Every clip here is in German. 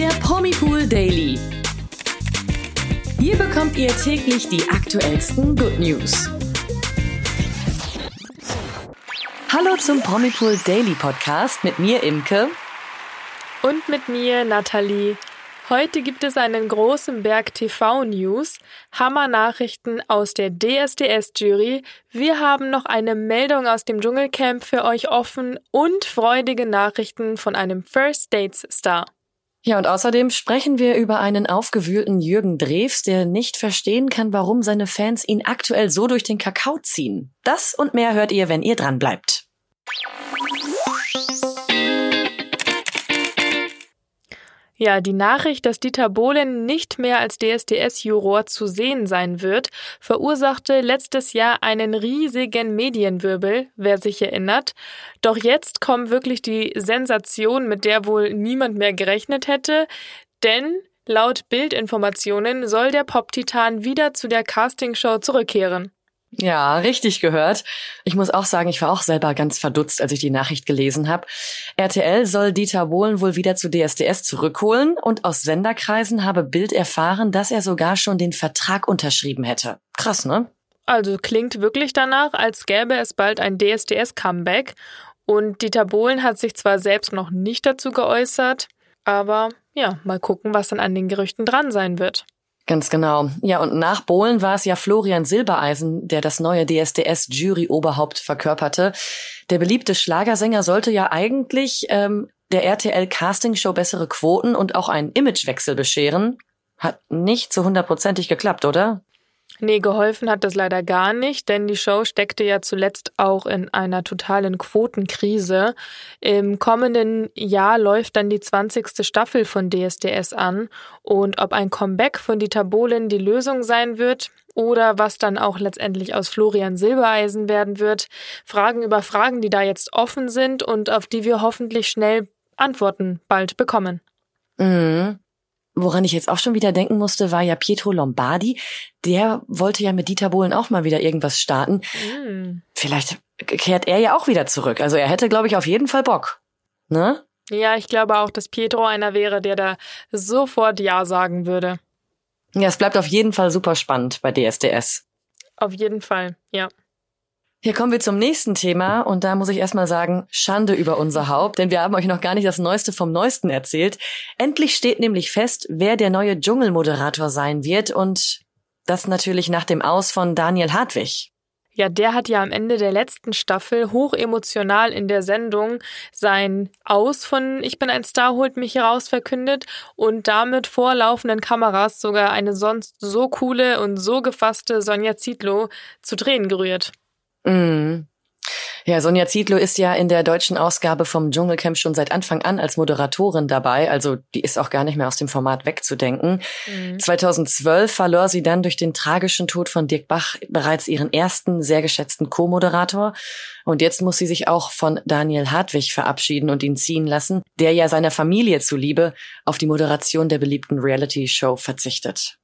der Promipool Daily. Hier bekommt ihr täglich die aktuellsten Good News. Hallo zum Promipool Daily Podcast mit mir Imke und mit mir Nathalie. Heute gibt es einen großen Berg TV-News, Hammer-Nachrichten aus der DSDS-Jury. Wir haben noch eine Meldung aus dem Dschungelcamp für euch offen und freudige Nachrichten von einem First Dates-Star. Ja, und außerdem sprechen wir über einen aufgewühlten Jürgen Drews, der nicht verstehen kann, warum seine Fans ihn aktuell so durch den Kakao ziehen. Das und mehr hört ihr, wenn ihr dran bleibt. Ja, die Nachricht, dass Dieter Bohlen nicht mehr als DSDS-Juror zu sehen sein wird, verursachte letztes Jahr einen riesigen Medienwirbel, wer sich erinnert. Doch jetzt kommt wirklich die Sensation, mit der wohl niemand mehr gerechnet hätte, denn laut Bildinformationen soll der Pop-Titan wieder zu der Castingshow zurückkehren. Ja, richtig gehört. Ich muss auch sagen, ich war auch selber ganz verdutzt, als ich die Nachricht gelesen habe. RTL soll Dieter Bohlen wohl wieder zu DSDS zurückholen und aus Senderkreisen habe Bild erfahren, dass er sogar schon den Vertrag unterschrieben hätte. Krass, ne? Also klingt wirklich danach, als gäbe es bald ein DSDS-Comeback. Und Dieter Bohlen hat sich zwar selbst noch nicht dazu geäußert, aber ja, mal gucken, was dann an den Gerüchten dran sein wird. Ganz genau. Ja, und nach Bohlen war es ja Florian Silbereisen, der das neue DSDS-Jury-Oberhaupt verkörperte. Der beliebte Schlagersänger sollte ja eigentlich ähm, der RTL-Castingshow bessere Quoten und auch einen Imagewechsel bescheren. Hat nicht so hundertprozentig geklappt, oder? Nee, geholfen hat das leider gar nicht, denn die Show steckte ja zuletzt auch in einer totalen Quotenkrise. Im kommenden Jahr läuft dann die 20. Staffel von DSDS an und ob ein Comeback von Dieter Bohlen die Lösung sein wird oder was dann auch letztendlich aus Florian Silbereisen werden wird, Fragen über Fragen, die da jetzt offen sind und auf die wir hoffentlich schnell Antworten bald bekommen. Mhm. Woran ich jetzt auch schon wieder denken musste, war ja Pietro Lombardi. Der wollte ja mit Dieter Bohlen auch mal wieder irgendwas starten. Mm. Vielleicht kehrt er ja auch wieder zurück. Also er hätte, glaube ich, auf jeden Fall Bock. Ne? Ja, ich glaube auch, dass Pietro einer wäre, der da sofort Ja sagen würde. Ja, es bleibt auf jeden Fall super spannend bei DSDS. Auf jeden Fall, ja. Hier kommen wir zum nächsten Thema und da muss ich erstmal sagen, Schande über unser Haupt, denn wir haben euch noch gar nicht das Neueste vom Neuesten erzählt. Endlich steht nämlich fest, wer der neue Dschungelmoderator sein wird und das natürlich nach dem Aus von Daniel Hartwig. Ja, der hat ja am Ende der letzten Staffel hoch emotional in der Sendung sein Aus von Ich bin ein Star holt mich heraus verkündet und damit vor laufenden Kameras sogar eine sonst so coole und so gefasste Sonja Zietlow zu Tränen gerührt. Mhm. Ja, Sonja Zietlow ist ja in der deutschen Ausgabe vom Dschungelcamp schon seit Anfang an als Moderatorin dabei, also die ist auch gar nicht mehr aus dem Format wegzudenken. Mhm. 2012 verlor sie dann durch den tragischen Tod von Dirk Bach bereits ihren ersten sehr geschätzten Co-Moderator und jetzt muss sie sich auch von Daniel Hartwig verabschieden und ihn ziehen lassen, der ja seiner Familie zuliebe auf die Moderation der beliebten Reality-Show verzichtet.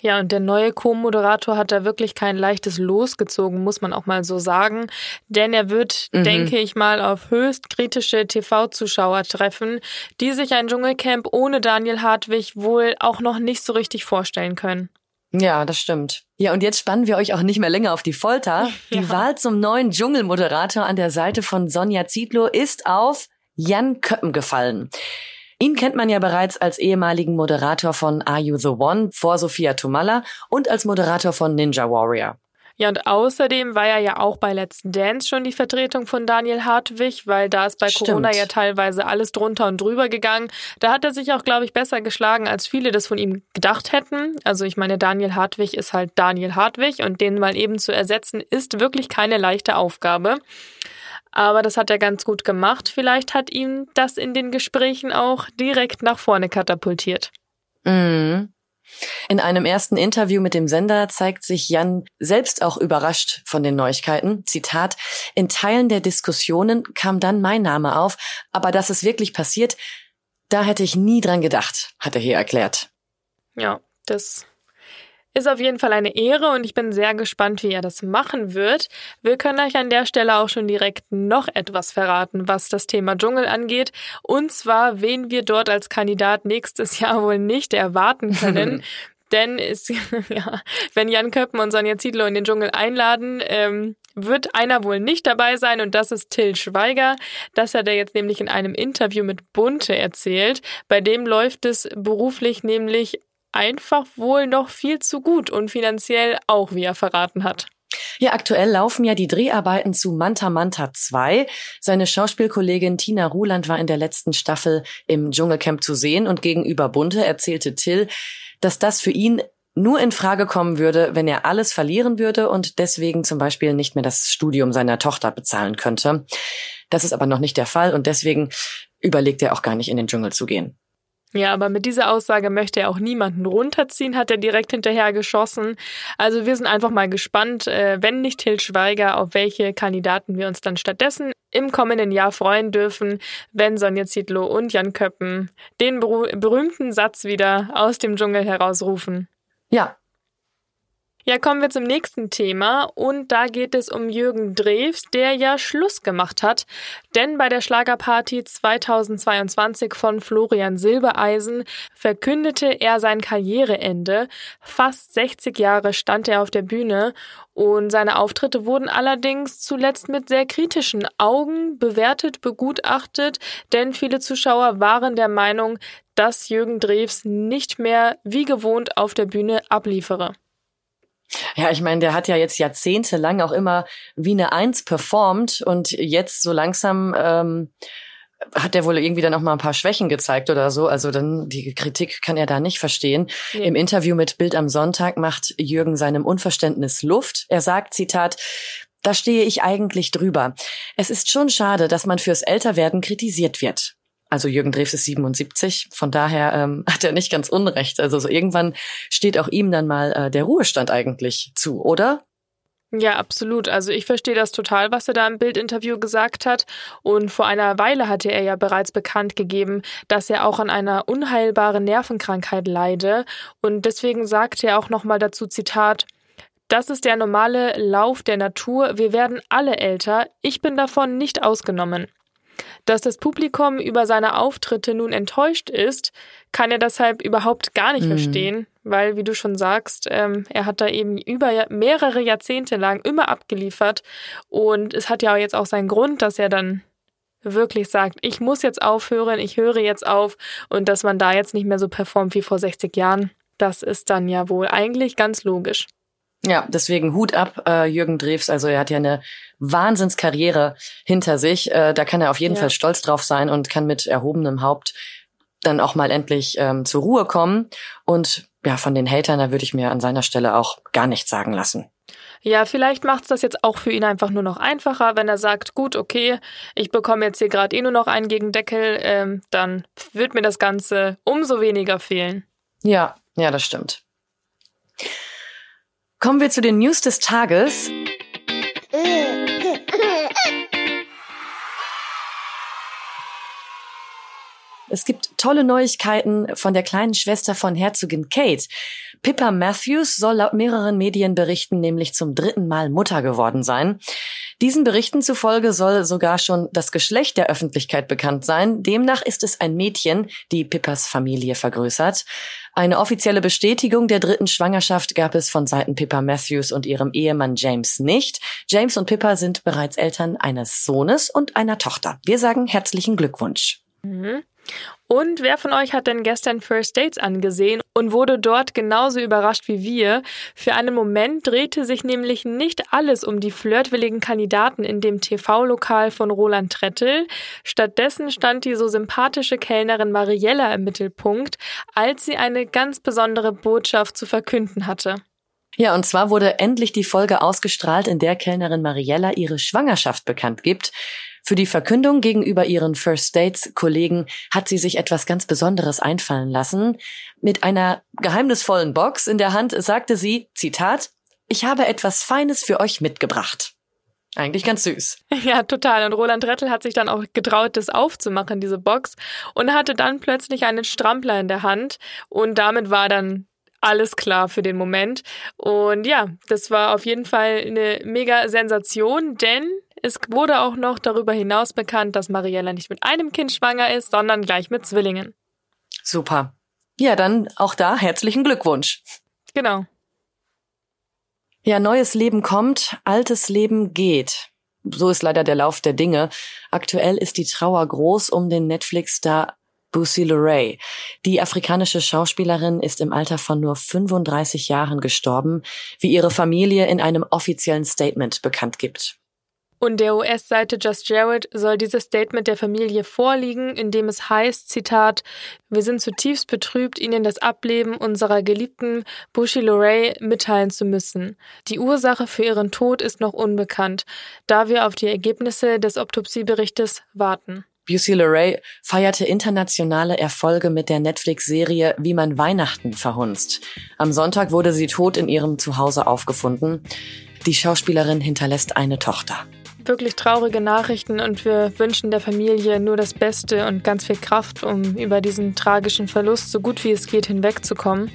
Ja, und der neue Co-Moderator hat da wirklich kein leichtes Los gezogen, muss man auch mal so sagen. Denn er wird, mhm. denke ich mal, auf höchst kritische TV-Zuschauer treffen, die sich ein Dschungelcamp ohne Daniel Hartwig wohl auch noch nicht so richtig vorstellen können. Ja, das stimmt. Ja, und jetzt spannen wir euch auch nicht mehr länger auf die Folter. Die ja. Wahl zum neuen Dschungelmoderator an der Seite von Sonja Zietlow ist auf Jan Köppen gefallen. Ihn kennt man ja bereits als ehemaligen Moderator von Are You the One vor Sophia Tomalla und als Moderator von Ninja Warrior. Ja, und außerdem war er ja auch bei Let's Dance schon die Vertretung von Daniel Hartwig, weil da ist bei Stimmt. Corona ja teilweise alles drunter und drüber gegangen. Da hat er sich auch, glaube ich, besser geschlagen, als viele das von ihm gedacht hätten. Also ich meine, Daniel Hartwig ist halt Daniel Hartwig und den mal eben zu ersetzen, ist wirklich keine leichte Aufgabe. Aber das hat er ganz gut gemacht. Vielleicht hat ihm das in den Gesprächen auch direkt nach vorne katapultiert. Mhm. In einem ersten Interview mit dem Sender zeigt sich Jan selbst auch überrascht von den Neuigkeiten. Zitat, in Teilen der Diskussionen kam dann mein Name auf, aber dass es wirklich passiert, da hätte ich nie dran gedacht, hat er hier erklärt. Ja, das Ist auf jeden Fall eine Ehre und ich bin sehr gespannt, wie er das machen wird. Wir können euch an der Stelle auch schon direkt noch etwas verraten, was das Thema Dschungel angeht. Und zwar, wen wir dort als Kandidat nächstes Jahr wohl nicht erwarten können. Denn ist, ja, wenn Jan Köppen und Sonja Ziedlow in den Dschungel einladen, ähm, wird einer wohl nicht dabei sein und das ist Till Schweiger. Das hat er jetzt nämlich in einem Interview mit Bunte erzählt. Bei dem läuft es beruflich nämlich einfach wohl noch viel zu gut und finanziell auch, wie er verraten hat. Ja, aktuell laufen ja die Dreharbeiten zu Manta Manta 2. Seine Schauspielkollegin Tina Ruland war in der letzten Staffel im Dschungelcamp zu sehen und gegenüber Bunte erzählte Till, dass das für ihn nur in Frage kommen würde, wenn er alles verlieren würde und deswegen zum Beispiel nicht mehr das Studium seiner Tochter bezahlen könnte. Das ist aber noch nicht der Fall und deswegen überlegt er auch gar nicht in den Dschungel zu gehen. Ja, aber mit dieser Aussage möchte er auch niemanden runterziehen, hat er direkt hinterher geschossen. Also wir sind einfach mal gespannt, äh, wenn nicht Til Schweiger, auf welche Kandidaten wir uns dann stattdessen im kommenden Jahr freuen dürfen, wenn Sonja Zietlow und Jan Köppen den berühmten Satz wieder aus dem Dschungel herausrufen. Ja, ja, kommen wir zum nächsten Thema und da geht es um Jürgen Drews, der ja Schluss gemacht hat, denn bei der Schlagerparty 2022 von Florian Silbereisen verkündete er sein Karriereende. Fast 60 Jahre stand er auf der Bühne und seine Auftritte wurden allerdings zuletzt mit sehr kritischen Augen bewertet, begutachtet, denn viele Zuschauer waren der Meinung, dass Jürgen Drews nicht mehr wie gewohnt auf der Bühne abliefere. Ja, ich meine, der hat ja jetzt jahrzehntelang auch immer wie eine Eins performt und jetzt so langsam ähm, hat er wohl irgendwie dann auch mal ein paar Schwächen gezeigt oder so. Also dann die Kritik kann er da nicht verstehen. Nee. Im Interview mit Bild am Sonntag macht Jürgen seinem Unverständnis Luft. Er sagt, Zitat, da stehe ich eigentlich drüber. Es ist schon schade, dass man fürs Älterwerden kritisiert wird. Also Jürgen Drews ist 77, von daher ähm, hat er nicht ganz Unrecht. Also so irgendwann steht auch ihm dann mal äh, der Ruhestand eigentlich zu, oder? Ja, absolut. Also ich verstehe das total, was er da im Bildinterview gesagt hat. Und vor einer Weile hatte er ja bereits bekannt gegeben, dass er auch an einer unheilbaren Nervenkrankheit leide. Und deswegen sagte er auch nochmal dazu, Zitat, das ist der normale Lauf der Natur. Wir werden alle älter. Ich bin davon nicht ausgenommen. Dass das Publikum über seine Auftritte nun enttäuscht ist, kann er deshalb überhaupt gar nicht mhm. verstehen, weil, wie du schon sagst, ähm, er hat da eben über mehrere Jahrzehnte lang immer abgeliefert und es hat ja jetzt auch seinen Grund, dass er dann wirklich sagt, ich muss jetzt aufhören, ich höre jetzt auf und dass man da jetzt nicht mehr so performt wie vor 60 Jahren, das ist dann ja wohl eigentlich ganz logisch. Ja, deswegen Hut ab, äh, Jürgen Drews. Also er hat ja eine Wahnsinnskarriere hinter sich. Äh, da kann er auf jeden ja. Fall stolz drauf sein und kann mit erhobenem Haupt dann auch mal endlich ähm, zur Ruhe kommen. Und ja, von den Hatern, da würde ich mir an seiner Stelle auch gar nichts sagen lassen. Ja, vielleicht macht's das jetzt auch für ihn einfach nur noch einfacher, wenn er sagt, gut, okay, ich bekomme jetzt hier gerade eh nur noch einen gegen Deckel, ähm, dann wird mir das Ganze umso weniger fehlen. Ja, ja, das stimmt. Kommen wir zu den News des Tages. Es gibt tolle Neuigkeiten von der kleinen Schwester von Herzogin Kate. Pippa Matthews soll laut mehreren Medienberichten nämlich zum dritten Mal Mutter geworden sein. Diesen Berichten zufolge soll sogar schon das Geschlecht der Öffentlichkeit bekannt sein. Demnach ist es ein Mädchen, die Pippas Familie vergrößert. Eine offizielle Bestätigung der dritten Schwangerschaft gab es von Seiten Pippa Matthews und ihrem Ehemann James nicht. James und Pippa sind bereits Eltern eines Sohnes und einer Tochter. Wir sagen herzlichen Glückwunsch. Mhm. Und wer von euch hat denn gestern First Dates angesehen und wurde dort genauso überrascht wie wir? Für einen Moment drehte sich nämlich nicht alles um die flirtwilligen Kandidaten in dem TV-Lokal von Roland Trettel. Stattdessen stand die so sympathische Kellnerin Mariella im Mittelpunkt, als sie eine ganz besondere Botschaft zu verkünden hatte. Ja, und zwar wurde endlich die Folge ausgestrahlt, in der Kellnerin Mariella ihre Schwangerschaft bekannt gibt. Für die Verkündung gegenüber ihren First Dates Kollegen hat sie sich etwas ganz Besonderes einfallen lassen. Mit einer geheimnisvollen Box in der Hand sagte sie, Zitat, ich habe etwas Feines für euch mitgebracht. Eigentlich ganz süß. Ja, total. Und Roland Rettel hat sich dann auch getraut, das aufzumachen, diese Box, und hatte dann plötzlich einen Strampler in der Hand. Und damit war dann alles klar für den Moment. Und ja, das war auf jeden Fall eine mega Sensation, denn es wurde auch noch darüber hinaus bekannt, dass Mariella nicht mit einem Kind schwanger ist, sondern gleich mit Zwillingen. Super. Ja, dann auch da herzlichen Glückwunsch. Genau. Ja, neues Leben kommt, altes Leben geht. So ist leider der Lauf der Dinge. Aktuell ist die Trauer groß um den Netflix-Star Boosie LeRae. Die afrikanische Schauspielerin ist im Alter von nur 35 Jahren gestorben, wie ihre Familie in einem offiziellen Statement bekannt gibt. Und der US-Seite Just Jared soll dieses Statement der Familie vorliegen, in dem es heißt, Zitat, wir sind zutiefst betrübt, Ihnen das Ableben unserer geliebten Bushi Lorray mitteilen zu müssen. Die Ursache für ihren Tod ist noch unbekannt, da wir auf die Ergebnisse des Autopsieberichtes warten. Busey LeRae feierte internationale Erfolge mit der Netflix-Serie Wie man Weihnachten verhunzt. Am Sonntag wurde sie tot in ihrem Zuhause aufgefunden. Die Schauspielerin hinterlässt eine Tochter wirklich traurige Nachrichten und wir wünschen der Familie nur das Beste und ganz viel Kraft, um über diesen tragischen Verlust so gut wie es geht hinwegzukommen.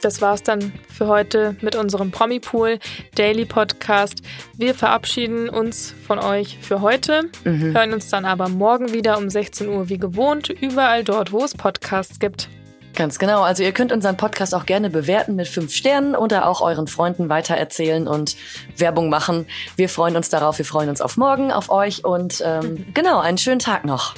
Das war's dann für heute mit unserem Promi-Pool Daily Podcast. Wir verabschieden uns von euch für heute, mhm. hören uns dann aber morgen wieder um 16 Uhr wie gewohnt, überall dort, wo es Podcasts gibt. Ganz genau. Also ihr könnt unseren Podcast auch gerne bewerten mit fünf Sternen oder auch euren Freunden weitererzählen und Werbung machen. Wir freuen uns darauf. Wir freuen uns auf morgen, auf euch und ähm, genau, einen schönen Tag noch.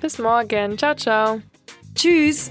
Bis morgen. Ciao, ciao. Tschüss.